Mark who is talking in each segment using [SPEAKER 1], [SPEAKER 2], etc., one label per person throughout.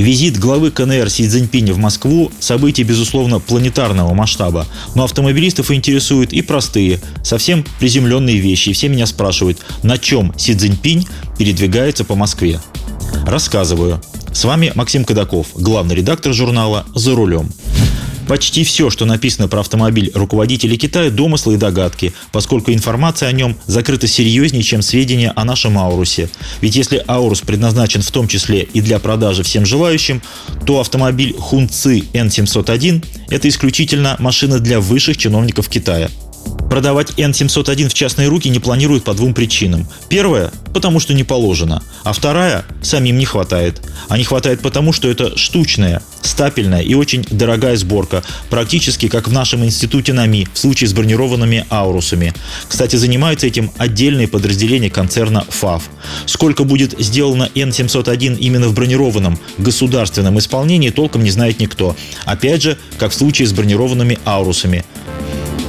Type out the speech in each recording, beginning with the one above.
[SPEAKER 1] Визит главы КНР Си Цзиньпиня в Москву – событие, безусловно, планетарного масштаба. Но автомобилистов интересуют и простые, совсем приземленные вещи. И все меня спрашивают, на чем Си Цзиньпинь передвигается по Москве. Рассказываю. С вами Максим Кадаков, главный редактор журнала «За рулем». Почти все, что написано про автомобиль руководителей Китая, домыслы и догадки, поскольку информация о нем закрыта серьезнее, чем сведения о нашем Аурусе. Ведь если Аурус предназначен в том числе и для продажи всем желающим, то автомобиль Хунци N701 – это исключительно машина для высших чиновников Китая – Продавать N701 в частные руки не планируют по двум причинам. Первая – потому что не положено. А вторая – самим не хватает. А не хватает потому, что это штучная, стапельная и очень дорогая сборка, практически как в нашем институте НАМИ в случае с бронированными аурусами. Кстати, занимаются этим отдельные подразделения концерна ФАВ. Сколько будет сделано N701 именно в бронированном государственном исполнении, толком не знает никто. Опять же, как в случае с бронированными аурусами.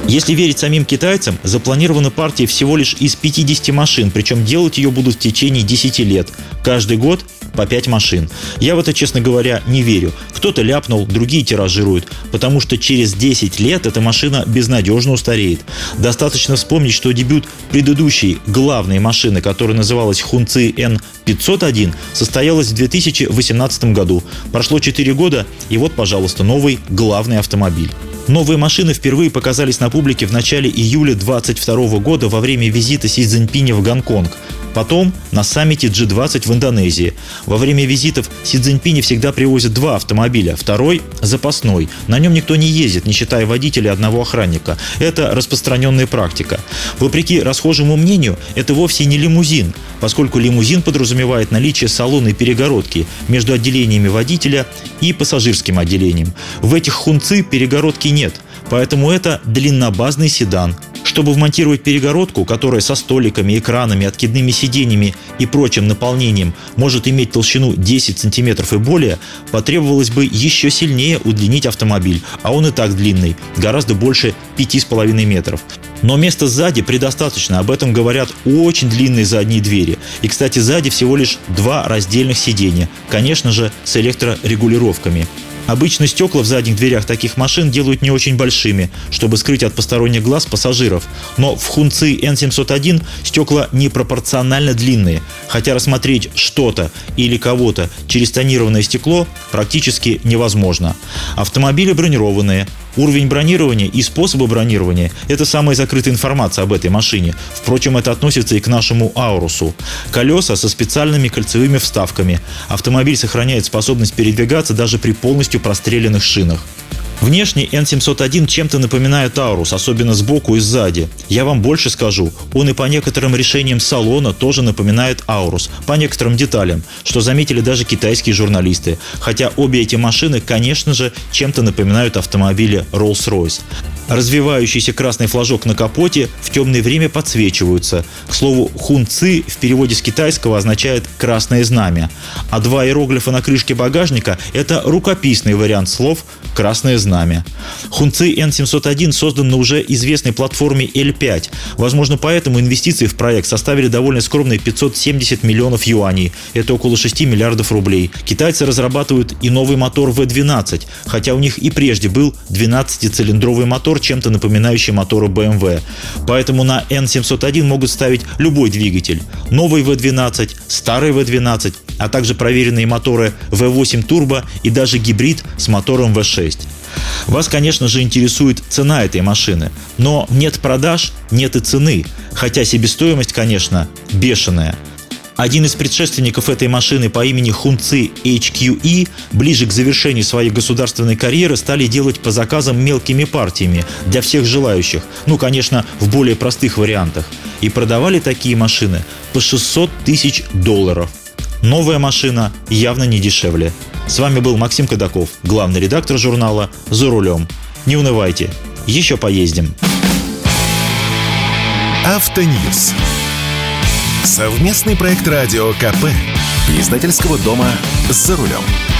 [SPEAKER 1] Если верить самим китайцам, запланирована партия всего лишь из 50 машин, причем делать ее будут в течение 10 лет. Каждый год по 5 машин. Я в это, честно говоря, не верю. Кто-то ляпнул, другие тиражируют, потому что через 10 лет эта машина безнадежно устареет. Достаточно вспомнить, что дебют предыдущей главной машины, которая называлась Хунци N501, состоялась в 2018 году. Прошло 4 года, и вот, пожалуйста, новый главный автомобиль. Новые машины впервые показались на публике в начале июля 2022 года во время визита Си Цзиньпиня в Гонконг. Потом на саммите G20 в Индонезии. Во время визитов Си Цзиньпиня всегда привозят два автомобиля. Второй – запасной. На нем никто не ездит, не считая водителя одного охранника. Это распространенная практика. Вопреки расхожему мнению, это вовсе не лимузин, поскольку лимузин подразумевает наличие салона и перегородки между отделениями водителя и пассажирским отделением. В этих хунцы перегородки нет, поэтому это длиннобазный седан, чтобы вмонтировать перегородку, которая со столиками, экранами, откидными сиденьями и прочим наполнением может иметь толщину 10 см и более, потребовалось бы еще сильнее удлинить автомобиль, а он и так длинный, гораздо больше 5,5 метров. Но места сзади предостаточно, об этом говорят очень длинные задние двери. И, кстати, сзади всего лишь два раздельных сидения, конечно же, с электрорегулировками. Обычно стекла в задних дверях таких машин делают не очень большими, чтобы скрыть от посторонних глаз пассажиров. Но в Хунци N701 стекла непропорционально длинные, хотя рассмотреть что-то или кого-то через тонированное стекло практически невозможно. Автомобили бронированные, Уровень бронирования и способы бронирования – это самая закрытая информация об этой машине. Впрочем, это относится и к нашему Аурусу. Колеса со специальными кольцевыми вставками. Автомобиль сохраняет способность передвигаться даже при полностью простреленных шинах. Внешне N701 чем-то напоминает Аурус, особенно сбоку и сзади. Я вам больше скажу, он и по некоторым решениям салона тоже напоминает Аурус, по некоторым деталям, что заметили даже китайские журналисты. Хотя обе эти машины, конечно же, чем-то напоминают автомобили Rolls-Royce. Развивающийся красный флажок на капоте в темное время подсвечиваются. К слову, хун ци в переводе с китайского означает «красное знамя», а два иероглифа на крышке багажника – это рукописный вариант слов «красное знамя». Хунци N701 создан на уже известной платформе L5. Возможно, поэтому инвестиции в проект составили довольно скромные 570 миллионов юаней. Это около 6 миллиардов рублей. Китайцы разрабатывают и новый мотор V12, хотя у них и прежде был 12-цилиндровый мотор, чем-то напоминающий моторы BMW. Поэтому на N701 могут ставить любой двигатель. Новый V12, старый V12, а также проверенные моторы V8 Turbo и даже гибрид с мотором V6. Вас, конечно же, интересует цена этой машины, но нет продаж, нет и цены, хотя себестоимость, конечно, бешеная – один из предшественников этой машины по имени Хунци HQE ближе к завершению своей государственной карьеры стали делать по заказам мелкими партиями для всех желающих, ну, конечно, в более простых вариантах. И продавали такие машины по 600 тысяч долларов. Новая машина явно не дешевле. С вами был Максим Кадаков, главный редактор журнала «За рулем». Не унывайте, еще поездим.
[SPEAKER 2] Автоньюз. Совместный проект радио КП. Издательского дома «За рулем».